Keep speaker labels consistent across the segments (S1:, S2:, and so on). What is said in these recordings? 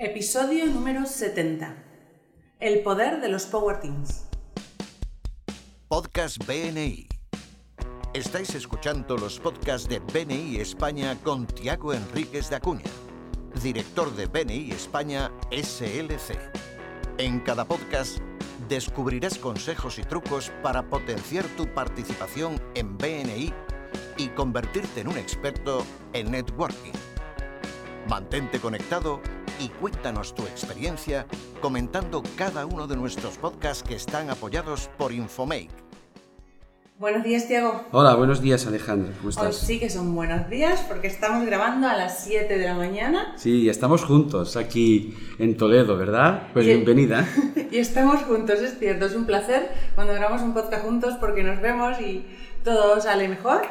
S1: Episodio número 70. El poder de los Power Teams.
S2: Podcast BNI. Estáis escuchando los podcasts de BNI España con Tiago Enríquez de Acuña, director de BNI España SLC. En cada podcast descubrirás consejos y trucos para potenciar tu participación en BNI y convertirte en un experto en networking. Mantente conectado y cuéntanos tu experiencia comentando cada uno de nuestros podcasts que están apoyados por Infomake.
S1: Buenos días, Tiago.
S3: Hola, buenos días, Alejandro. ¿Cómo
S1: Hoy
S3: estás?
S1: sí que son buenos días porque estamos grabando a las 7 de la mañana
S3: Sí, estamos juntos aquí en Toledo, ¿verdad? Pues bienvenida.
S1: y estamos juntos, es cierto, es un placer cuando grabamos un podcast juntos porque nos vemos y todo sale mejor.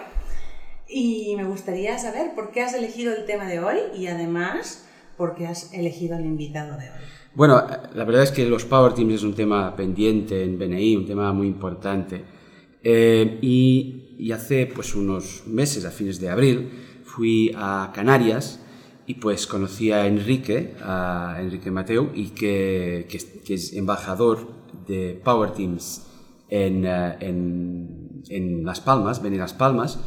S1: Y me gustaría saber por qué has elegido el tema de hoy y además por qué has elegido al invitado de hoy.
S3: Bueno, la verdad es que los Power Teams es un tema pendiente en BNI, un tema muy importante. Eh, y, y hace pues unos meses, a fines de abril, fui a Canarias y pues conocí a Enrique, a Enrique Mateu, y que, que que es embajador de Power Teams en, eh, en, en Las Palmas, en Las Palmas,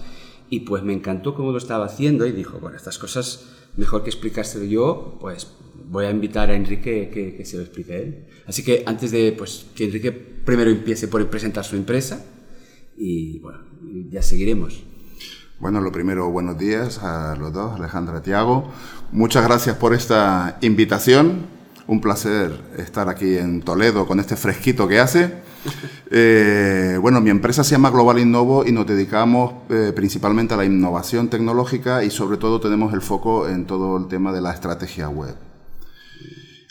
S3: y pues me encantó cómo lo estaba haciendo y dijo, bueno, estas cosas mejor que explicárselo yo, pues voy a invitar a Enrique que, se lo explique él. Así que antes de pues, que Enrique primero empiece por presentar su empresa y bueno, ya seguiremos.
S4: Bueno, lo primero, buenos días a los dos, Alejandra Tiago. Muchas gracias por esta invitación. Un placer estar aquí en Toledo con este fresquito que hace. Eh, bueno, mi empresa se llama Global Innovo y nos dedicamos eh, principalmente a la innovación tecnológica y sobre todo tenemos el foco en todo el tema de la estrategia web.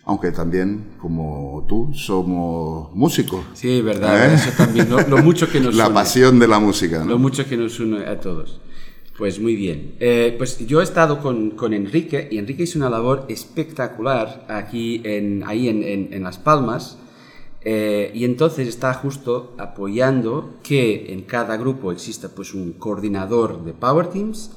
S4: Aunque también, como tú, somos músicos.
S3: Sí, verdad,
S4: ¿Eh?
S3: eso también, lo, lo mucho que nos
S4: La
S3: une.
S4: pasión de la música. ¿no?
S3: Lo mucho que nos une a todos. Pues muy bien. Eh, pues yo he estado con, con Enrique y Enrique hizo una labor espectacular aquí en, ahí en, en- en Las Palmas. Eh, y entonces está justo apoyando que en cada grupo exista pues un coordinador de Power Teams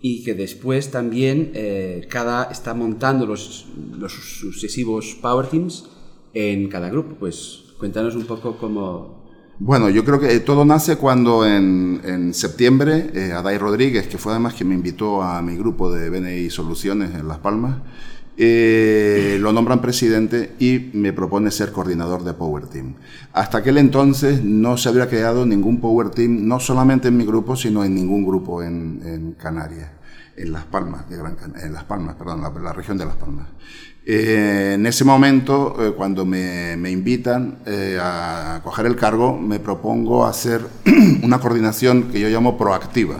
S3: y que después también eh, cada está montando los, los sucesivos Power Teams en cada grupo. Pues cuéntanos un poco cómo,
S4: Bueno, yo creo que todo nace cuando en, en septiembre eh, Adai Rodríguez, que fue además quien me invitó a mi grupo de BNI Soluciones en Las Palmas, eh, lo nombran presidente y me propone ser coordinador de Power Team. Hasta aquel entonces no se había creado ningún Power Team, no solamente en mi grupo, sino en ningún grupo en, en Canarias, en Las Palmas, de Gran Can- en Las Palmas, perdón, la, la región de Las Palmas. Eh, en ese momento, eh, cuando me, me invitan eh, a coger el cargo, me propongo hacer una coordinación que yo llamo proactiva,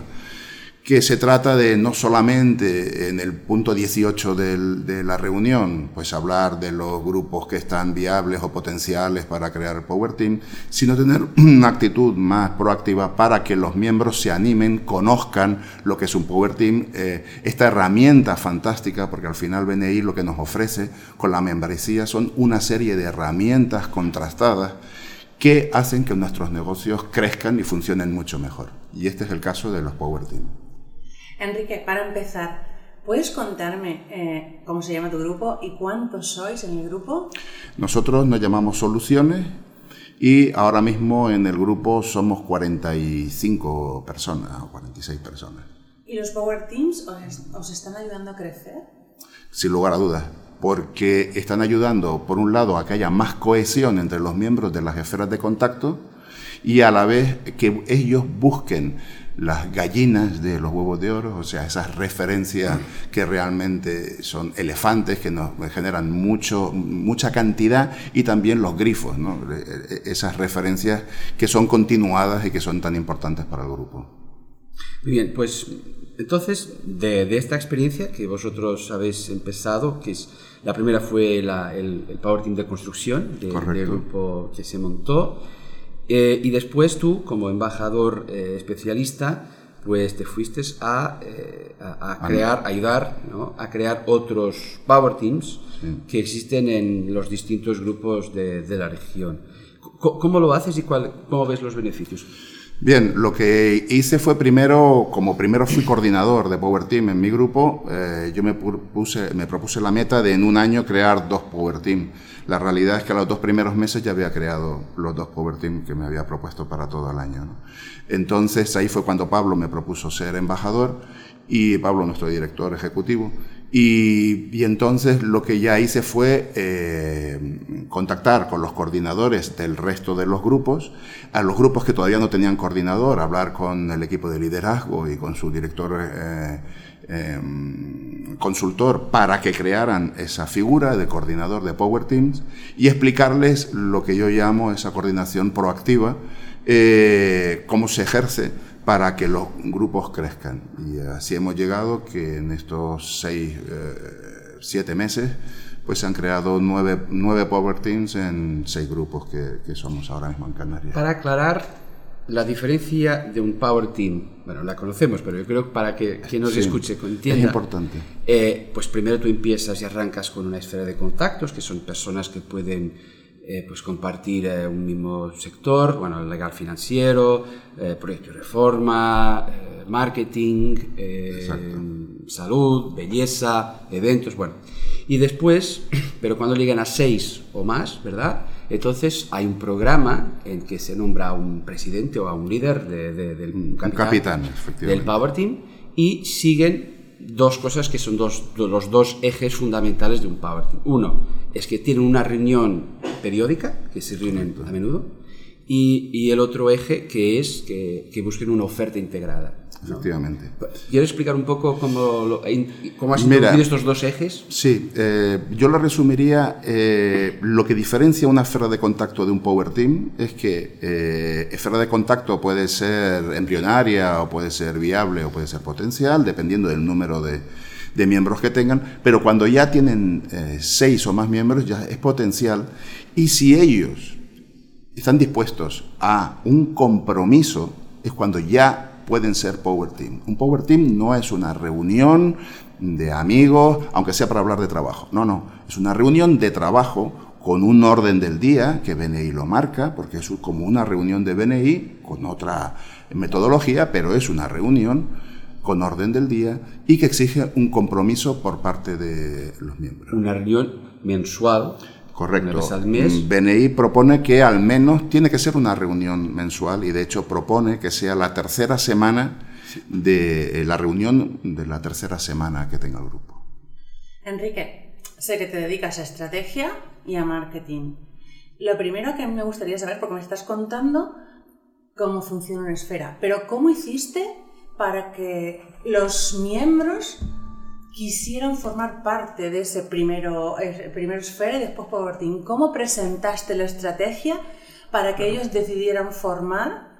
S4: que se trata de no solamente en el punto 18 del- de la reunión, pues hablar de los grupos que están viables o potenciales para crear Power Team, sino tener una actitud más proactiva para que los miembros se animen, conozcan lo que es un Power Team, eh, esta herramienta fantástica, porque al final BNI lo que nos ofrece con la membresía son una serie de herramientas contrastadas que hacen que nuestros negocios crezcan y funcionen mucho mejor. Y este es el caso de los Power Team.
S1: Enrique, para empezar, ¿puedes contarme eh, cómo se llama tu grupo y cuántos sois en el grupo?
S4: Nosotros nos llamamos Soluciones y ahora mismo en el grupo somos 45 personas o 46 personas,
S1: ¿Y los Power Teams os, os están ayudando a crecer?
S4: sin lugar a dudas, porque están ayudando, por un lado, a que haya más cohesión entre los miembros de las esferas de contacto y a la vez que ellos busquen las gallinas de los huevos de oro, o sea, esas referencias que realmente son elefantes, que nos generan mucho, mucha cantidad, y también los grifos, ¿no? E- e- esas referencias que son continuadas y que son tan importantes para el grupo.
S3: Muy bien, pues entonces de, de esta experiencia que vosotros habéis empezado, que es la primera fue la- el, el Power Team de construcción de- del grupo que se montó, eh, y después tú como embajador eh, especialista, pues te fuiste a, eh, a- a crear, a ayudar ¿no? a crear otros Power Teams que existen en los distintos grupos de, de la región. C- ¿Cómo lo haces y cuál, cómo ves los beneficios?
S4: Bien, lo que hice fue primero, como primero fui coordinador de Power Team en mi grupo, eh, yo me, puse, me propuse la meta de en un año crear dos Power Team. La realidad es que a los dos primeros meses ya había creado los dos Power Team que me había propuesto para todo el año. Entonces ahí fue cuando Pablo me propuso ser embajador y Pablo, nuestro director ejecutivo, y, entonces lo que ya hice fue eh, contactar con los coordinadores del resto de los grupos, a los grupos que todavía no tenían coordinador, hablar con el equipo de liderazgo y con su director eh, em, consultor para que crearan esa figura de coordinador de Power Teams y explicarles lo que yo llamo esa coordinación proactiva, eh, cómo se ejerce para que los grupos crezcan. Y así hemos llegado que en estos seis, eh, siete meses, pues se han creado nueve, nueve Power Teams en seis grupos que, que, somos ahora mismo en Canarias.
S3: Para aclarar la diferencia de un Power Team, bueno, la conocemos, pero yo creo que para que quien nos escuche entienda.
S4: Es importante.
S3: Eh, pues primero tú empiezas y arrancas con una esfera de contactos, que son personas que pueden eh, pues compartir eh, un mismo sector, bueno, legal financiero, eh, proyecto de reforma, marketing, salud, belleza, eventos, bueno. Y después, pero cuando llegan a seis o más, ¿verdad? Entonces hay un programa en que se nombra a un presidente o a un líder del
S4: capitán,
S3: del Power Team y siguen dos cosas que son dos, los dos ejes fundamentales de un Power Team. Uno es que tienen una reunión periódica, que se reúnen a menudo, y, y el otro eje que es que, que busquen una oferta integrada.
S4: Efectivamente.
S3: ¿Quieres explicar un poco cómo, cómo has introducido estos dos ejes?
S4: Sí, eh, yo lo resumiría, eh, lo que diferencia una esfera de contacto de un Power Team es que eh, esfera de contacto puede ser embrionaria o puede ser viable o puede ser potencial, dependiendo del número de, de miembros que tengan, pero cuando ya tienen eh, seis o más miembros ya es potencial y si ellos están dispuestos a un compromiso es cuando ya pueden ser Power Team. Un Power Team no es una reunión de amigos, aunque sea para hablar de trabajo. No, no, es una reunión de trabajo con un orden del día que BNI lo marca, porque es como una reunión de BNI con otra metodología, pero es una reunión con orden del día y que exige un compromiso por parte de los miembros.
S3: Una reunión mensual
S4: Correcto. BNI mm, propone que al menos tiene que ser una reunión mensual y de hecho propone que sea la tercera semana de eh, la reunión de la tercera semana que tenga el grupo.
S1: Enrique, sé que te dedicas a estrategia y a marketing. Lo primero que me gustaría saber, porque me estás contando cómo funciona una esfera, pero ¿cómo hiciste para que los miembros quisieron formar parte de ese primero, primero esfera y después Power Team. ¿Cómo presentaste la estrategia para que ellos decidieran formar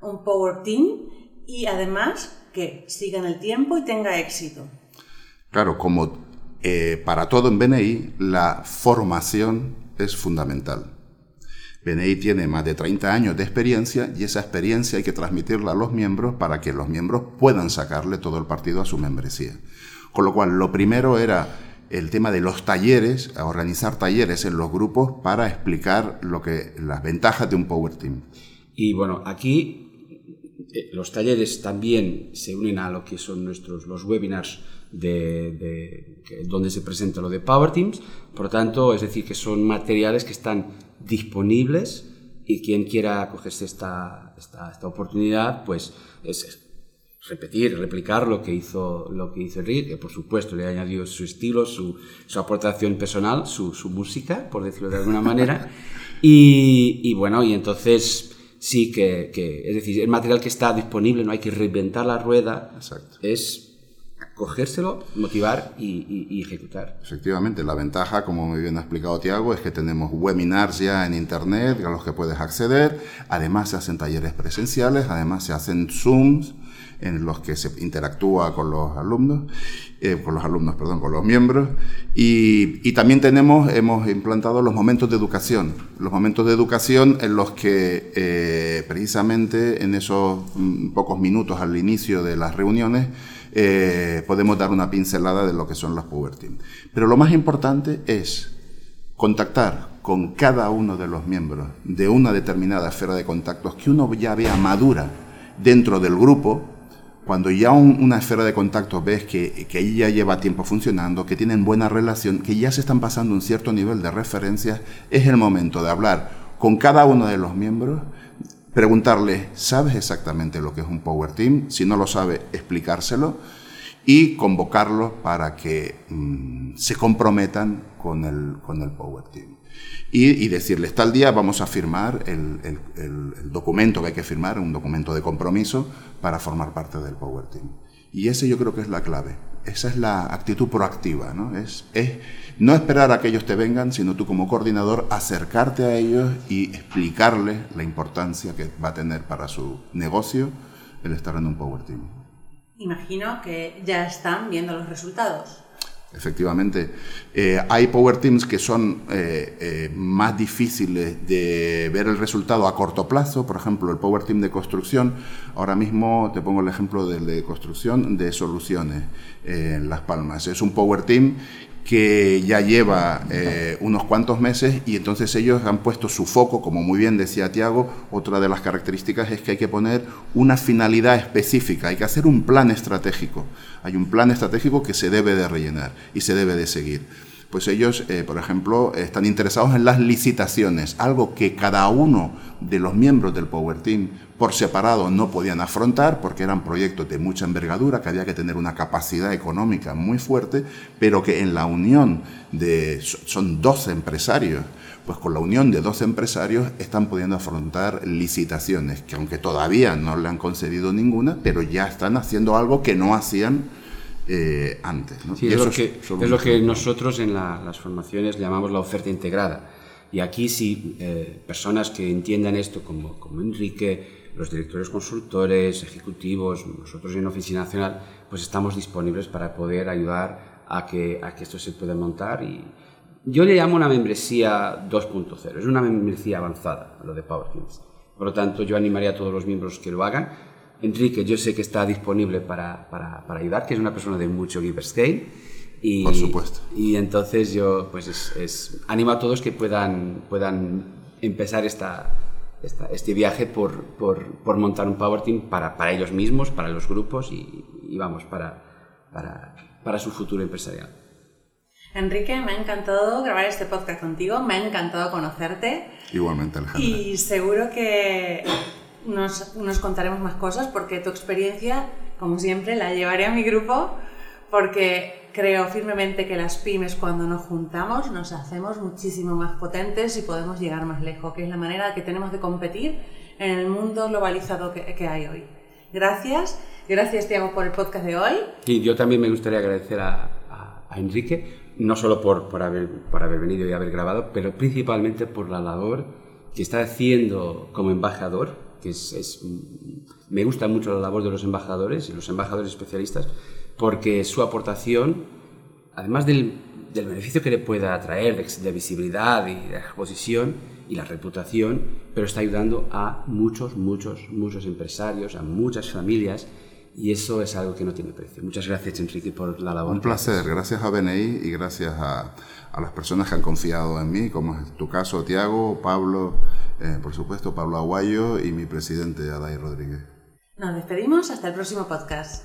S1: un Power Team y además que sigan el tiempo y tenga éxito?
S4: Claro, como eh, para todo en BNI, la formación es fundamental. BNI tiene más de 30 años de experiencia y esa experiencia hay que transmitirla a los miembros para que los miembros puedan sacarle todo el partido a su membresía. Con lo cual, lo primero era el tema de los talleres, organizar talleres en los grupos para explicar lo que, las ventajas de un Power Team.
S3: Y bueno, aquí eh, los talleres también se unen a lo que son nuestros los webinars de, donde se presenta lo de Power Teams. Por lo tanto, es decir, que son materiales que están disponibles y quien quiera acogerse esta, esta, esta oportunidad, pues es, repetir, replicar lo que hizo, lo que hizo Enrique, que por supuesto le ha añadido su estilo, su, su aportación personal, su, su, música, por decirlo de alguna manera. Y, y bueno, y entonces sí que, que, es decir, el material que está disponible, no hay que reinventar la rueda,
S4: Exacto.
S3: es cogérselo, motivar y, y, ejecutar.
S4: Efectivamente, la ventaja, como muy bien ha explicado Tiago, es que tenemos webinars ya en Internet a los que puedes acceder, además se hacen talleres presenciales, además se hacen Zooms, en los que se interactúa con los alumnos, eh, con los alumnos, perdón, con los miembros. Y, también tenemos, hemos implantado los momentos de educación, los momentos de educación en los que eh, precisamente en esos mm, pocos minutos al inicio de las reuniones eh, podemos dar una pincelada de lo que son los Power. Pero lo más importante es contactar con cada uno de los miembros de una determinada esfera de contactos que uno ya vea madura dentro del grupo, cuando ya una esfera de contacto ves que, que ya lleva tiempo funcionando, que tienen buena relación, que ya se están pasando un cierto nivel de referencias, es el momento de hablar con cada uno de los miembros, preguntarle, ¿sabes exactamente lo que es un Power Team? Si no lo sabe, explicárselo y convocarlo para que mm, se comprometan con el, con el Power Team. Y, y, decirles, tal día vamos a firmar el, el, el, documento que hay que firmar, un documento de compromiso para formar parte del Power Team. Y ese yo creo que es la clave. Esa es la actitud proactiva, ¿no? Es, es no esperar a que ellos te vengan, sino tú como coordinador acercarte a ellos y explicarles la importancia que va a tener para su negocio el estar en un Power Team.
S1: Imagino que ya están viendo los resultados.
S4: Efectivamente, eh, hay Power Teams que son eh, eh, más difíciles de ver el resultado a corto plazo, por ejemplo, el Power Team de construcción. Ahora mismo te pongo el ejemplo del de construcción de soluciones en Las Palmas. Es un Power Team que ya lleva eh, unos cuantos meses y entonces ellos han puesto su foco, como muy bien decía Tiago, otra de las características es que hay que poner una finalidad específica, hay que hacer un plan estratégico, hay un plan estratégico que se debe de rellenar y se debe de seguir. Pues ellos, eh, por ejemplo, están interesados en las licitaciones, algo que cada uno de los miembros del Power Team por separado no podían afrontar porque eran proyectos de mucha envergadura, que había que tener una capacidad económica muy fuerte, pero que en la unión de, son 12 empresarios, pues con la unión de 12 empresarios están pudiendo afrontar licitaciones, que aunque todavía no le han concedido ninguna, pero ya están haciendo algo que no hacían eh, antes. ¿no?
S3: Sí, es, lo que, es lo que nosotros en la, las formaciones llamamos la oferta integrada. Y aquí sí, eh, personas que entiendan esto como, como Enrique, los directores consultores, ejecutivos, nosotros en Oficina Nacional, pues estamos disponibles para poder ayudar a que, a que esto se pueda montar. Y yo le llamo una membresía 2.0, es una membresía avanzada, lo de Power Teams. Por lo tanto, yo animaría a todos los miembros que lo hagan. Enrique, yo sé que está disponible para, para, para ayudar, que es una persona de mucho giver scale. Y,
S4: Por supuesto.
S3: Y entonces yo pues es, es, animo a todos que puedan, puedan empezar esta, esta, este viaje por, por, por, montar un Power Team para, para ellos mismos, para los grupos y, y vamos, para, para, para su futuro empresarial.
S1: Enrique, me ha encantado grabar este podcast contigo, me ha encantado conocerte.
S4: Igualmente, Alejandra.
S1: Y seguro que nos, nos contaremos más cosas porque tu experiencia, como siempre, la llevaré a mi grupo porque creo firmemente que las pymes cuando nos juntamos nos hacemos muchísimo más potentes y podemos llegar más lejos, que es la manera que tenemos de competir en el mundo globalizado que, que hay hoy. Gracias, gracias Tiago por el podcast de hoy.
S3: Y yo también me gustaría agradecer a, a, a Enrique, no solo por, por, haber, por haber venido y haber grabado, pero principalmente por la labor que está haciendo como embajador, que es, es me gusta mucho la labor de los embajadores y los embajadores especialistas, porque su aportación, además del, del beneficio que le pueda traer de, de, visibilidad y de exposición y la reputación, pero está ayudando a muchos, muchos, muchos empresarios, a muchas familias, y eso es algo que no tiene precio. Muchas gracias, Enrique, por la labor.
S4: Un placer, gracias a BNI y gracias a, a las personas que han confiado en mí, como es tu caso, Tiago, Pablo, eh, por supuesto, Pablo Aguayo y mi presidente, Adai Rodríguez.
S1: Nos despedimos hasta el próximo podcast.